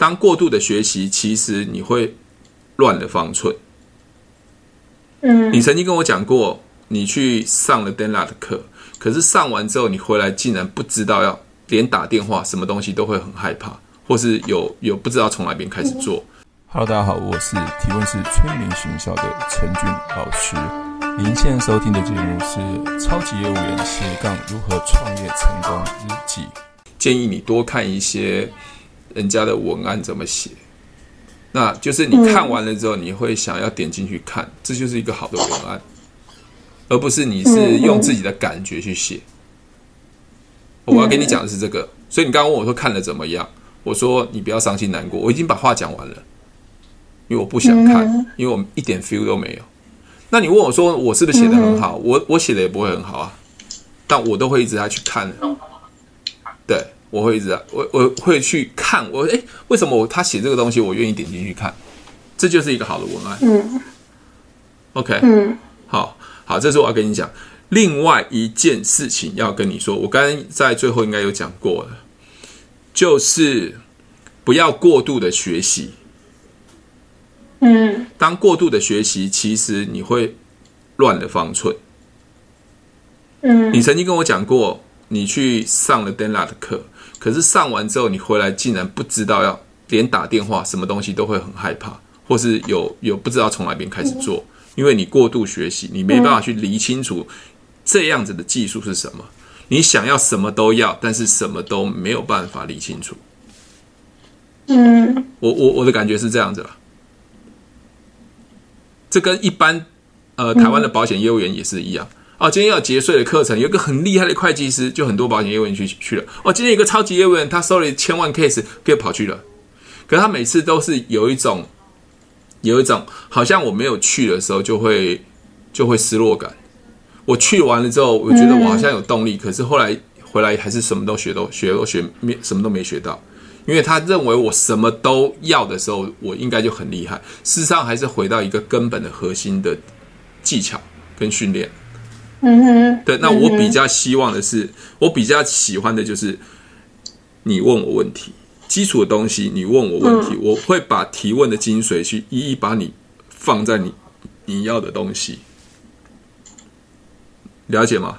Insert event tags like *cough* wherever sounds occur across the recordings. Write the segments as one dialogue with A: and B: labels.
A: 当过度的学习，其实你会乱了方寸。
B: 嗯，
A: 你曾经跟我讲过，你去上了 Denla 的课，可是上完之后，你回来竟然不知道要连打电话，什么东西都会很害怕，或是有有不知道从哪边开始做。
C: Hello，大家好，我是提问式催眠学校的陈俊老师。您现在收听的节目是《超级业务员斜杠如何创业成功日记》，
A: 建议你多看一些。人家的文案怎么写？那就是你看完了之后，你会想要点进去看，这就是一个好的文案，而不是你是用自己的感觉去写。我要跟你讲的是这个，所以你刚刚问我说看了怎么样？我说你不要伤心难过，我已经把话讲完了，因为我不想看，因为我一点 feel 都没有。那你问我说我是不是写的很好？我我写的也不会很好啊，但我都会一直在去看。对。我会一直，我我会去看，我诶，为什么我他写这个东西，我愿意点进去看？这就是一个好的文案。
B: 嗯
A: ，OK，
B: 嗯，
A: 好，好，这是我要跟你讲。另外一件事情要跟你说，我刚刚在最后应该有讲过了，就是不要过度的学习。
B: 嗯，
A: 当过度的学习，其实你会乱了方寸。
B: 嗯，
A: 你曾经跟我讲过，你去上了 Denla 的课。可是上完之后，你回来竟然不知道要连打电话，什么东西都会很害怕，或是有有不知道从哪边开始做，因为你过度学习，你没办法去理清楚这样子的技术是什么。你想要什么都要，但是什么都没有办法理清楚。
B: 嗯，
A: 我我我的感觉是这样子啦。这跟一般呃台湾的保险业务员也是一样。哦，今天要节税的课程，有一个很厉害的会计师，就很多保险业务员去去了。哦，今天有个超级业务员，他收了千万 case，就跑去了。可是他每次都是有一种，有一种好像我没有去的时候，就会就会失落感。我去完了之后，我觉得我好像有动力，可是后来回来还是什么都学都学都学没什么都没学到，因为他认为我什么都要的时候，我应该就很厉害。事实上，还是回到一个根本的核心的技巧跟训练。
B: 嗯哼，
A: 对，那我比较希望的是，我比较喜欢的就是你问我问题，基础的东西你问我问题，我会把提问的精髓去一一把你放在你你要的东西，了解吗？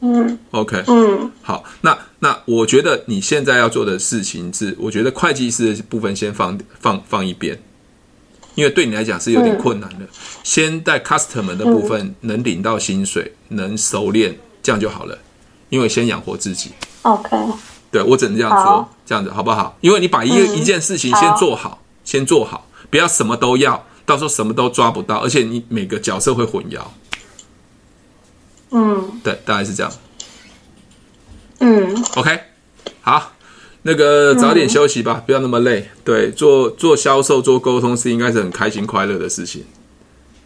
B: 嗯
A: ，OK，
B: 嗯，
A: 好，那那我觉得你现在要做的事情是，我觉得会计师的部分先放放放一边。因为对你来讲是有点困难的，先在 customer 的部分能领到薪水，能熟练，这样就好了。因为先养活自己。
B: OK，
A: 对，我只能这样说，这样子好不好？因为你把一一件事情先做好，先做好，不要什么都要，到时候什么都抓不到，而且你每个角色会混淆。
B: 嗯，
A: 对，大概是这样。
B: 嗯
A: ，OK，好。那个早点休息吧，嗯、不要那么累。对，做做销售、做沟通是应该是很开心、快乐的事情，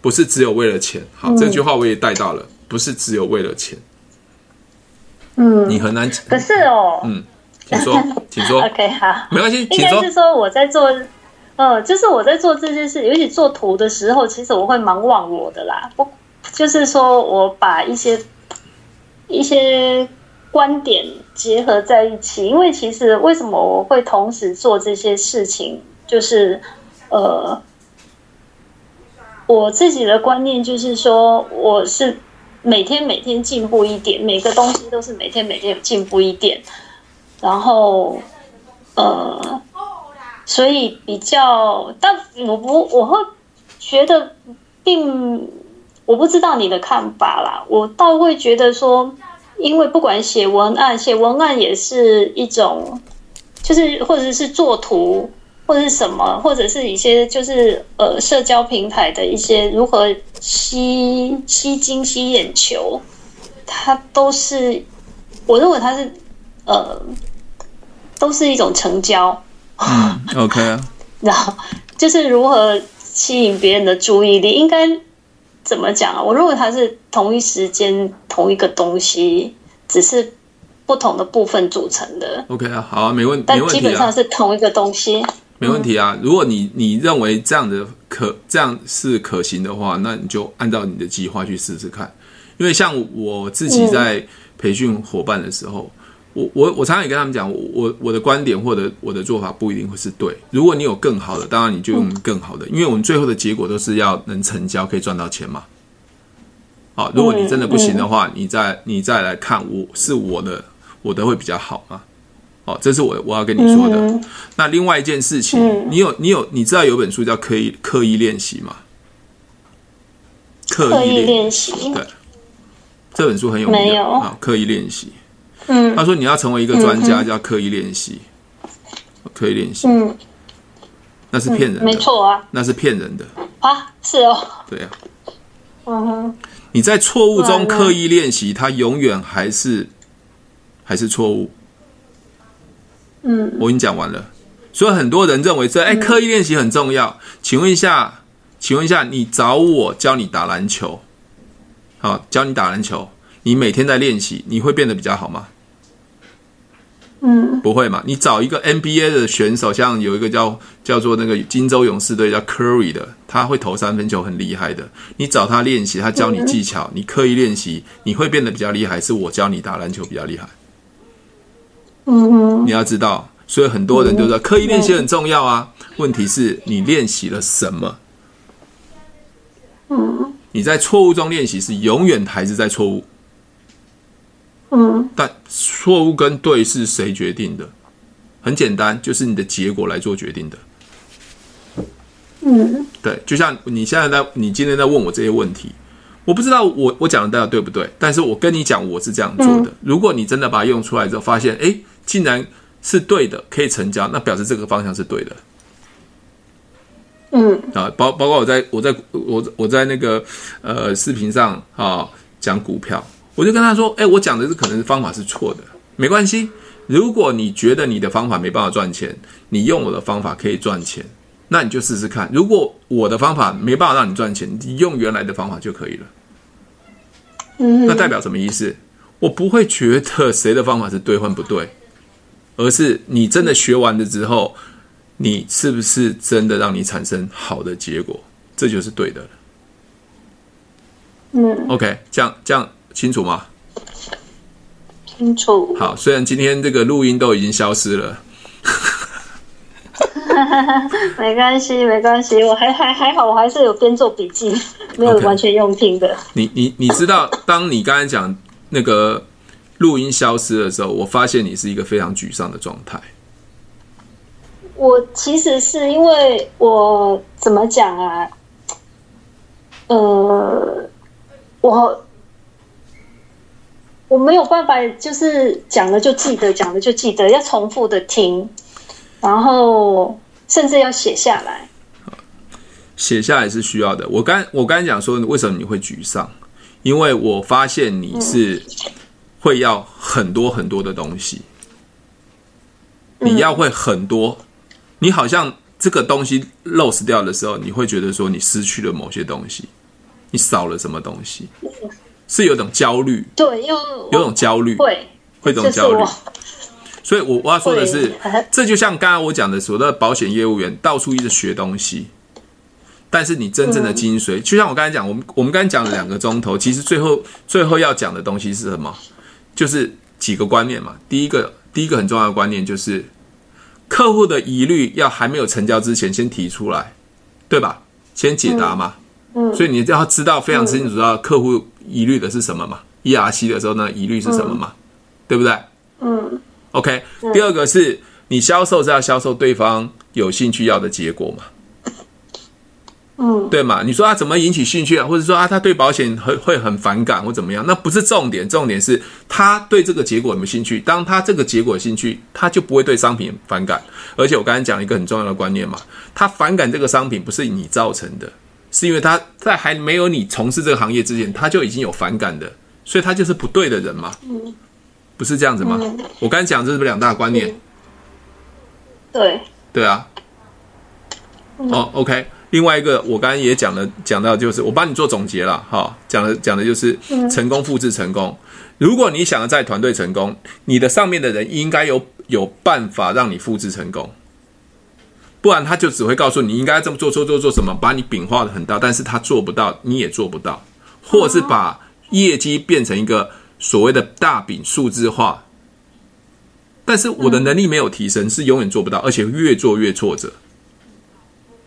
A: 不是只有为了钱。好，嗯、这句话我也带到了，不是只有为了钱。
B: 嗯，
A: 你很难。
B: 可是哦，
A: 嗯，请说，*laughs* 请说。
B: OK，好，
A: 没关系，
B: 应该是说我在做，呃，就是我在做这件事，尤其做图的时候，其实我会蛮忘我的啦。不，就是说我把一些一些。观点结合在一起，因为其实为什么我会同时做这些事情，就是呃，我自己的观念就是说，我是每天每天进步一点，每个东西都是每天每天有进步一点，然后呃，所以比较，但我不我会觉得并我不知道你的看法啦，我倒会觉得说。因为不管写文案，写文案也是一种，就是或者是做图，或者是什么，或者是一些就是呃社交平台的一些如何吸吸睛、吸眼球，它都是我认为它是呃都是一种成交。
A: 嗯，OK 啊。*laughs*
B: 然后就是如何吸引别人的注意力，应该。怎么讲啊？我认为它是同一时间同一个东西，只是不同的部分组成的。
A: OK 啊，好啊，没问题。
B: 但基本上是同一个东西，
A: 没问题啊。如果你你认为这样的可这样是可行的话，那你就按照你的计划去试试看。因为像我自己在培训伙伴的时候，我我我常常也跟他们讲，我我的观点或者我的做法不一定会是对。如果你有更好的，当然你就用更好的，因为我们最后的结果都是要能成交，可以赚到钱嘛。好，如果你真的不行的话，你再你再来看我是我的，我的会比较好嘛。哦，这是我我要跟你说的。那另外一件事情，你有你有你知道有本书叫刻意刻意练习吗？
B: 刻意练习，
A: 对，这本书很有名啊，刻意练习。
B: 嗯，
A: 他说你要成为一个专家，就要刻意练习，刻意练习。
B: 嗯，
A: 那是骗人的，
B: 没错啊，
A: 那是骗人的。
B: 啊，是哦，
A: 对啊，
B: 嗯。哼，
A: 你在错误中刻意练习，它永远还是还是错误。
B: 嗯，
A: 我已经讲完了，所以很多人认为这哎刻意练习很重要。请问一下，请问一下，你找我教你打篮球，好，教你打篮球，你每天在练习，你会变得比较好吗？
B: 嗯，
A: 不会嘛？你找一个 NBA 的选手，像有一个叫叫做那个金州勇士队叫 Curry 的，他会投三分球，很厉害的。你找他练习，他教你技巧，你刻意练习，你会变得比较厉害，是我教你打篮球比较厉害。
B: 嗯哼，
A: 你要知道，所以很多人就说刻意练习很重要啊。问题是你练习了什么？
B: 嗯，
A: 你在错误中练习是永远还是在错误？
B: 嗯，
A: 但错误跟对是谁决定的？很简单，就是你的结果来做决定的。
B: 嗯，
A: 对，就像你现在在，你今天在问我这些问题，我不知道我我讲的大家对不对，但是我跟你讲我是这样做的。如果你真的把它用出来之后，发现哎，竟然是对的，可以成交，那表示这个方向是对的。
B: 嗯，
A: 啊，包包括我在我在我我在那个呃视频上啊讲股票。我就跟他说：“哎，我讲的是可能是方法是错的，没关系。如果你觉得你的方法没办法赚钱，你用我的方法可以赚钱，那你就试试看。如果我的方法没办法让你赚钱，你用原来的方法就可以了。
B: 嗯，
A: 那代表什么意思？我不会觉得谁的方法是对或不对，而是你真的学完了之后，你是不是真的让你产生好的结果，这就是对的了。
B: 嗯
A: ，OK，这样这样。”清楚吗？
B: 清楚。
A: 好，虽然今天这个录音都已经消失了，*laughs*
B: 没关系，没关系，我还还还好，我还是有边做笔记，没有完全用听的。Okay.
A: 你你你知道，当你刚才讲那个录音消失的时候，我发现你是一个非常沮丧的状态。
B: 我其实是因为我怎么讲啊？呃，我。我没有办法，就是讲了就记得，讲了就记得，要重复的听，然后甚至要写下来。
A: 写下来是需要的。我刚我刚才讲说，为什么你会沮丧？因为我发现你是会要很多很多的东西，你要会很多，你好像这个东西 lose 掉的时候，你会觉得说你失去了某些东西，你少了什么东西。是有种焦虑，
B: 对，有
A: 有种焦虑，
B: 会
A: 会有种焦虑。所以我我要说的是，*laughs* 这就像刚刚我讲的，所谓的保险业务员到处一直学东西，但是你真正的精髓，就像我刚才讲，我们我们刚才讲了两个钟头，其实最后最后要讲的东西是什么？就是几个观念嘛。第一个，第一个很重要的观念就是，客户的疑虑要还没有成交之前先提出来，对吧？先解答嘛。
B: 嗯，
A: 所以你要知道非常清楚知道客户。疑虑的是什么嘛？ERC 的时候呢，疑虑是什么嘛？嗯、对不对？
B: 嗯。
A: OK，第二个是你销售是要销售对方有兴趣要的结果嘛？
B: 嗯，
A: 对嘛？你说他怎么引起兴趣啊？或者说啊，他对保险会会很反感或怎么样？那不是重点，重点是他对这个结果有没有兴趣？当他这个结果有兴趣，他就不会对商品反感。而且我刚才讲了一个很重要的观念嘛，他反感这个商品不是你造成的。是因为他在还没有你从事这个行业之前，他就已经有反感的，所以他就是不对的人嘛。
B: 嗯，
A: 不是这样子吗？
B: 嗯、
A: 我刚才讲这是不是两大观念？
B: 嗯、对，
A: 对啊。
B: 嗯、
A: 哦，OK。另外一个，我刚才也讲了，讲到就是我帮你做总结了，哈，讲的讲的就是成功复制成功。如果你想要在团队成功，你的上面的人应该有有办法让你复制成功。不然他就只会告诉你应该这么做做做做什么，把你饼画的很大，但是他做不到，你也做不到，或者是把业绩变成一个所谓的大饼数字化，但是我的能力没有提升，是永远做不到，而且越做越挫折。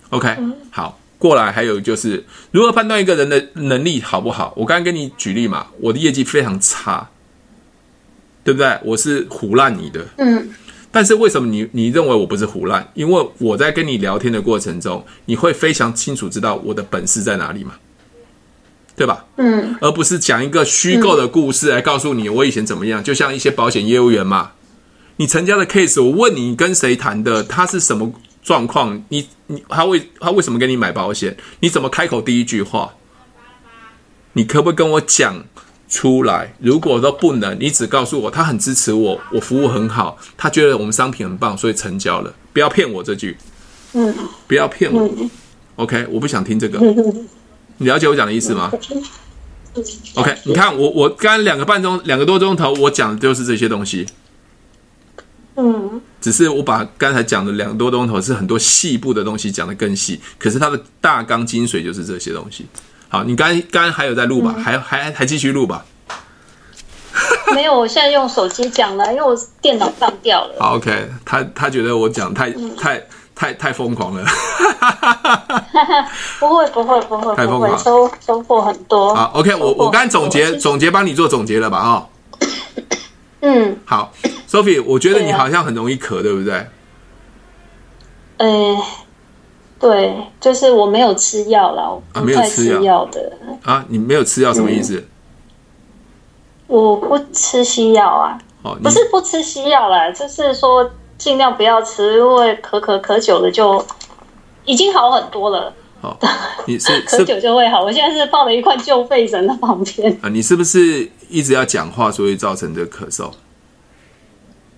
A: OK，好，过来还有就是如何判断一个人的能力好不好？我刚刚跟你举例嘛，我的业绩非常差，对不对？我是唬烂你的，
B: 嗯。
A: 但是为什么你你认为我不是胡乱？因为我在跟你聊天的过程中，你会非常清楚知道我的本事在哪里嘛，对吧？
B: 嗯。
A: 而不是讲一个虚构的故事来告诉你我以前怎么样，就像一些保险业务员嘛，你成交的 case，我问你跟谁谈的，他是什么？状况，你你他为他为什么给你买保险？你怎么开口第一句话？你可不可以跟我讲出来？如果都不能，你只告诉我他很支持我，我服务很好，他觉得我们商品很棒，所以成交了。不要骗我这句，
B: 嗯，
A: 不要骗我。OK，我不想听这个。你了解我讲的意思吗？OK，你看我我刚两个半钟两个多钟头，我讲的就是这些东西。
B: 嗯，
A: 只是我把刚才讲的两个多钟头是很多细部的东西讲得更细，可是它的大纲精髓就是这些东西。好，你刚刚还有在录吧？嗯、还还还继续录吧？*laughs*
B: 没有，我现在用手机讲了，因为我电脑放掉了。
A: 好，OK，他他觉得我讲太、嗯、太太太疯狂了。*laughs*
B: 不会不会不会，太疯狂，收收获很多。
A: 好，OK，我我刚才总结总结帮你做总结了吧？哈。*coughs*
B: 嗯，
A: 好，Sophie，我觉得你好像很容易咳，对，不对？
B: 呃，对，就是我没有吃药了，啊，没有吃药的
A: 啊，你没有吃药什么意思？嗯、
B: 我不吃西药啊，哦，不是不吃西药啦，就是说尽量不要吃，因为咳咳咳久了就已经好很多了。哦，你是 *laughs* 咳久就会好。我现在是放了一块旧肺神在旁边
A: 啊。你是不是一直要讲话，所以造成的咳嗽？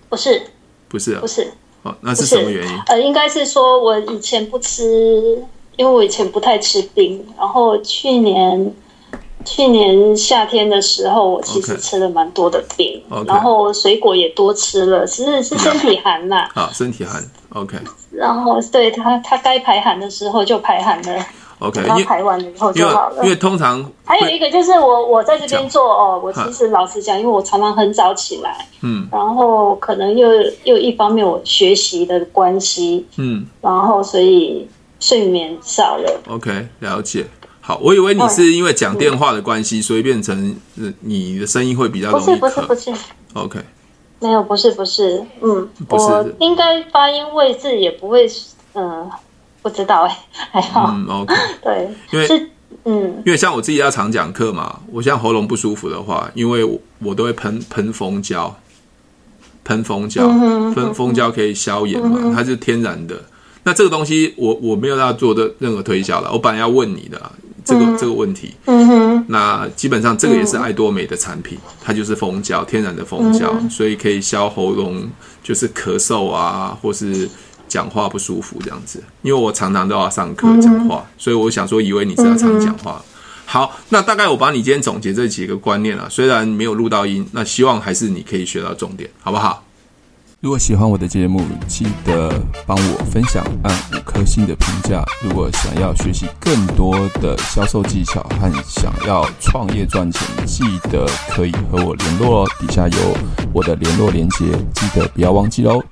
B: 不是，
A: 不是，啊
B: 不是。
A: 哦，那是什么原因？
B: 呃，应该是说我以前不吃，因为我以前不太吃冰。然后去年去年夏天的时候，我其实吃了蛮多的冰，okay. 然后水果也多吃了，其实是身体寒啦。
A: 啊，身体寒。OK。
B: 然后对他，他该排寒的时候就排寒了。
A: OK，
B: 他排完了以后就好了。
A: 因为，通常 *laughs*
B: 还有一个就是我我在这边做哦，我其实老实讲，因为我常常很早起来，嗯，然后可能又又一方面我学习的关系，嗯，然后所以睡眠少了。
A: OK，了解。好，我以为你是因为讲电话的关系，所以变成你的声音会比较容易。
B: 不是不是不是。
A: OK。
B: 没有，不是，不是，嗯，不是，我应该发音位置也不会，嗯，不知道哎，还好，
A: 嗯，OK，*laughs*
B: 对，
A: 因为
B: 是，嗯，
A: 因为像我自己要常讲课嘛，我像喉咙不舒服的话，因为我，我都会喷喷蜂胶，喷蜂胶，喷蜂胶可以消炎嘛，嗯，它是天然的。那这个东西我我没有要做的任何推销了，我本来要问你的。这个这个问题，嗯哼，那基本上这个也是爱多美的产品，嗯、它就是蜂胶，天然的蜂胶，嗯，所以可以消喉咙，就是咳嗽啊，或是讲话不舒服这样子。因为我常常都要上课讲话，嗯，所以我想说，以为你是要常讲话，嗯。好，那大概我把你今天总结这几个观念了，虽然没有录到音，那希望还是你可以学到重点，好不好？
C: 如果喜欢我的节目，记得帮我分享，按五颗星的评价。如果想要学习更多的销售技巧和想要创业赚钱，记得可以和我联络哦。底下有我的联络连接，记得不要忘记喽。